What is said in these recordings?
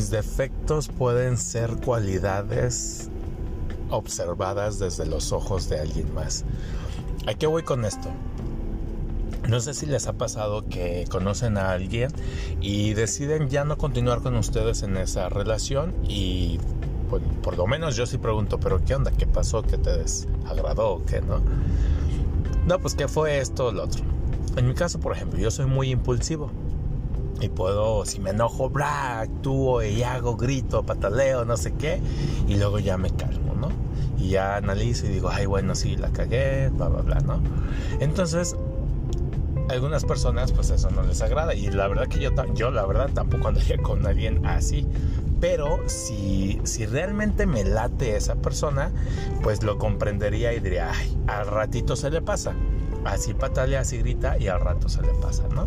mis defectos pueden ser cualidades observadas desde los ojos de alguien más. ¿A qué voy con esto? No sé si les ha pasado que conocen a alguien y deciden ya no continuar con ustedes en esa relación y pues, por lo menos yo sí pregunto, pero ¿qué onda? ¿Qué pasó? ¿Qué te desagradó qué no? No, pues ¿qué fue esto o lo otro? En mi caso, por ejemplo, yo soy muy impulsivo y puedo, si me enojo, bla, actúo y hago, grito, pataleo, no sé qué, y luego ya me calmo, ¿no? Y ya analizo y digo, ay, bueno, sí, la cagué, bla, bla, bla, ¿no? Entonces, algunas personas, pues eso no les agrada, y la verdad que yo, yo la verdad, tampoco andaría con alguien así. Pero si, si realmente me late esa persona, pues lo comprendería y diría, ay, al ratito se le pasa. Así patalea, así grita y al rato se le pasa, ¿no?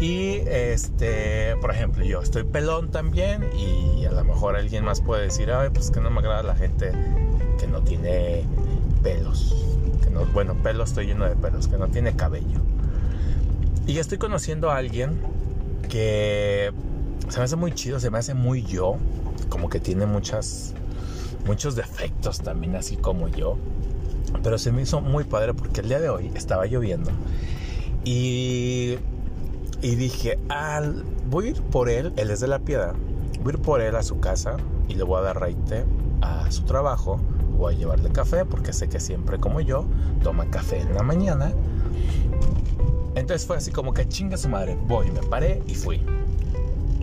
Y este, por ejemplo, yo estoy pelón también y a lo mejor alguien más puede decir, ay, pues que no me agrada la gente que no tiene pelos. Que no, bueno, pelo estoy lleno de pelos, que no tiene cabello. Y estoy conociendo a alguien que se me hace muy chido, se me hace muy yo, como que tiene muchas, muchos defectos también, así como yo. Pero se me hizo muy padre porque el día de hoy estaba lloviendo y y dije, ah, voy a ir por él, él es de la piedad, voy a ir por él a su casa y le voy a dar raite a su trabajo, voy a llevarle café porque sé que siempre como yo toma café en la mañana. Entonces fue así como que chinga su madre, voy, me paré y fui.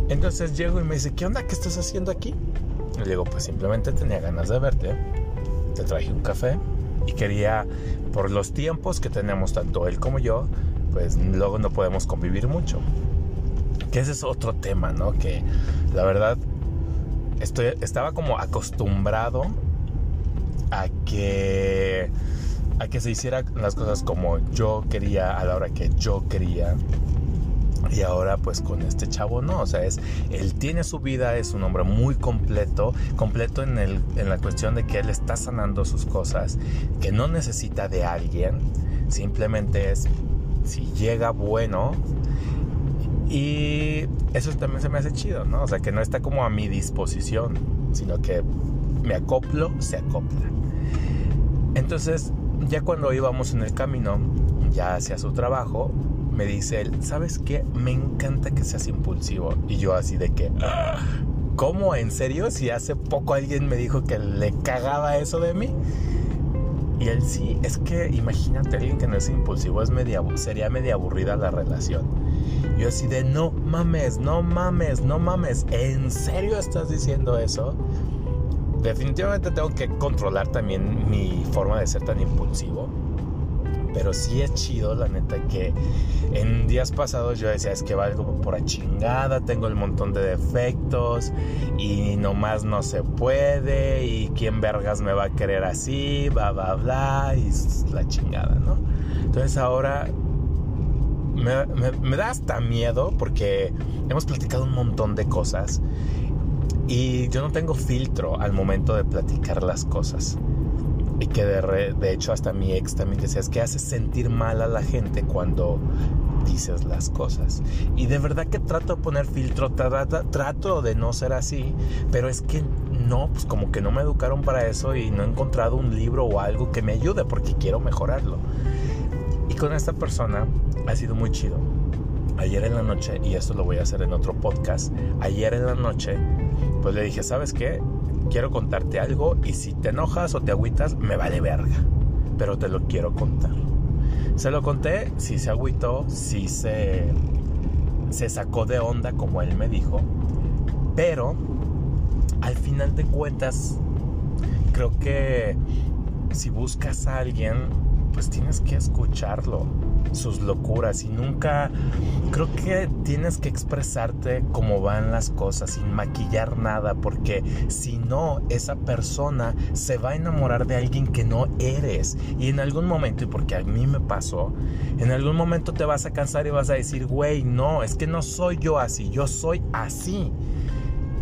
Entonces llego y me dice, ¿qué onda? ¿Qué estás haciendo aquí? le digo, pues simplemente tenía ganas de verte, te traje un café y quería, por los tiempos que tenemos tanto él como yo, pues luego no podemos convivir mucho. Que ese es otro tema, ¿no? Que la verdad estoy, estaba como acostumbrado a que a que se hicieran las cosas como yo quería a la hora que yo quería y ahora pues con este chavo no, o sea, es él tiene su vida, es un hombre muy completo, completo en, el, en la cuestión de que él está sanando sus cosas, que no necesita de alguien, simplemente es si llega bueno. Y eso también se me hace chido, ¿no? O sea, que no está como a mi disposición, sino que me acoplo, se acopla. Entonces, ya cuando íbamos en el camino, ya hacia su trabajo, me dice él, ¿sabes qué? Me encanta que seas impulsivo. Y yo así de que, ah, ¿cómo? ¿En serio? Si hace poco alguien me dijo que le cagaba eso de mí. Y él sí, es que imagínate alguien que no es impulsivo, es media, sería media aburrida la relación. Yo así de, no mames, no mames, no mames, ¿en serio estás diciendo eso? Definitivamente tengo que controlar también mi forma de ser tan impulsivo pero sí es chido, la neta, que en días pasados yo decía, es que valgo por a chingada, tengo el montón de defectos y nomás no se puede y quién vergas me va a querer así, bla, bla, bla, y la chingada, ¿no? Entonces ahora me, me da hasta miedo porque hemos platicado un montón de cosas y yo no tengo filtro al momento de platicar las cosas. Y que de, de hecho hasta mi ex también decía, es que hace sentir mal a la gente cuando dices las cosas. Y de verdad que trato de poner filtro, trato de no ser así, pero es que no, pues como que no me educaron para eso y no he encontrado un libro o algo que me ayude porque quiero mejorarlo. Y con esta persona ha sido muy chido. Ayer en la noche, y esto lo voy a hacer en otro podcast, ayer en la noche, pues le dije, ¿sabes qué? quiero contarte algo y si te enojas o te agüitas, me vale verga. Pero te lo quiero contar. Se lo conté, si se agüitó, si se, se sacó de onda como él me dijo. Pero al final de cuentas, creo que si buscas a alguien, pues tienes que escucharlo sus locuras y nunca creo que tienes que expresarte como van las cosas sin maquillar nada porque si no esa persona se va a enamorar de alguien que no eres. Y en algún momento y porque a mí me pasó en algún momento te vas a cansar y vas a decir güey no es que no soy yo así yo soy así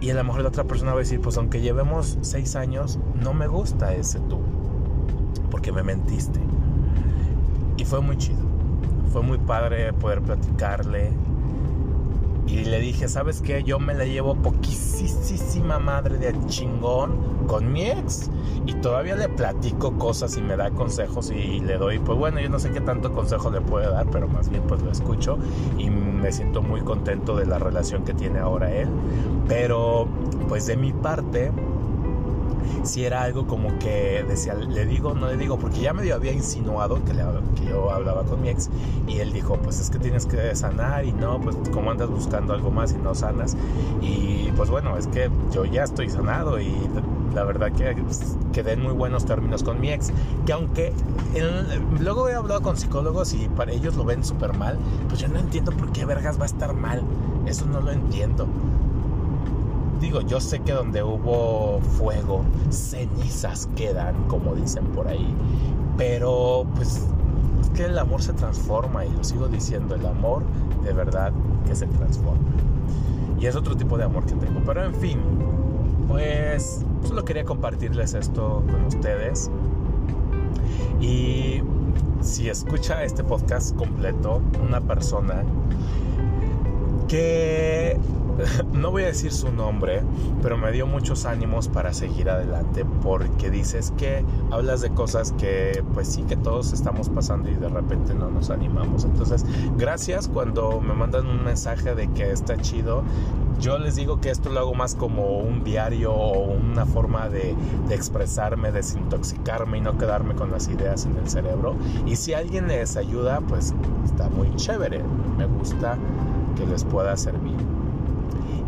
y a lo mejor la otra persona va a decir pues aunque llevemos seis años no me gusta ese tú porque me mentiste fue muy chido fue muy padre poder platicarle. Y le dije, ¿sabes qué? Yo me la llevo poquísima madre de chingón con mi ex. Y todavía le platico cosas y me da consejos y le doy, pues bueno, yo no sé qué tanto consejo le puede dar, pero más bien pues lo escucho y me siento muy contento de la relación que tiene ahora él. Pero pues de mi parte, si era algo como que decía, le digo, no le digo, porque ya medio había insinuado que, yo hablaba con mi ex y él dijo, pues es que tienes que sanar y no, pues como andas buscando algo más y no sanas. Y pues bueno, es que yo ya estoy sanado y la verdad que pues, quedé en muy buenos términos con mi ex, que aunque luego he hablado con psicólogos y para ellos lo ven súper mal, pues yo no entiendo por qué vergas va a estar mal, eso no lo entiendo digo, yo sé que donde hubo fuego, cenizas quedan, como dicen por ahí. Pero pues es que el amor se transforma y lo sigo diciendo, el amor de verdad que se transforma. Y es otro tipo de amor que tengo. Pero en fin, pues solo quería compartirles esto con ustedes. Y si escucha este podcast completo una persona que no voy a decir su nombre, pero me dio muchos ánimos para seguir adelante porque dices que hablas de cosas que pues sí que todos estamos pasando y de repente no nos animamos. Entonces, gracias cuando me mandan un mensaje de que está chido. Yo les digo que esto lo hago más como un diario o una forma de, de expresarme, desintoxicarme y no quedarme con las ideas en el cerebro. Y si alguien les ayuda, pues está muy chévere. Me gusta que les pueda servir.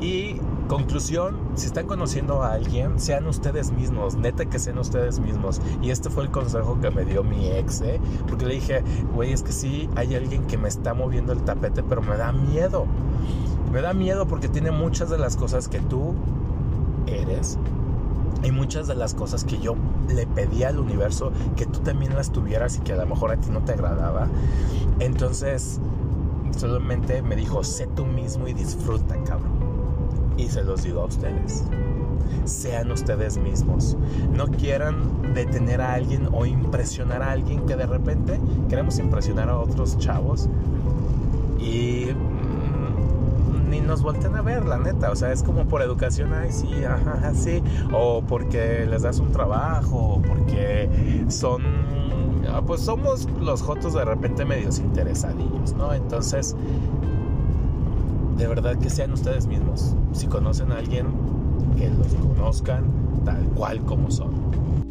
Y conclusión, si están conociendo a alguien, sean ustedes mismos, neta que sean ustedes mismos. Y este fue el consejo que me dio mi ex, ¿eh? Porque le dije, güey, es que sí, hay alguien que me está moviendo el tapete, pero me da miedo. Me da miedo porque tiene muchas de las cosas que tú eres. Y muchas de las cosas que yo le pedí al universo que tú también las tuvieras y que a lo mejor a ti no te agradaba. Entonces, solamente me dijo, sé tú mismo y disfruta, cabrón. Y se los digo a ustedes. Sean ustedes mismos. No quieran detener a alguien o impresionar a alguien que de repente queremos impresionar a otros chavos y mm, ni nos volten a ver, la neta. O sea, es como por educación, ay, sí, ajá, sí. O porque les das un trabajo, porque son. Ah, pues somos los jotos de repente medios interesadillos, ¿no? Entonces, de verdad que sean ustedes mismos. Si conocen a alguien, que los conozcan tal cual como son.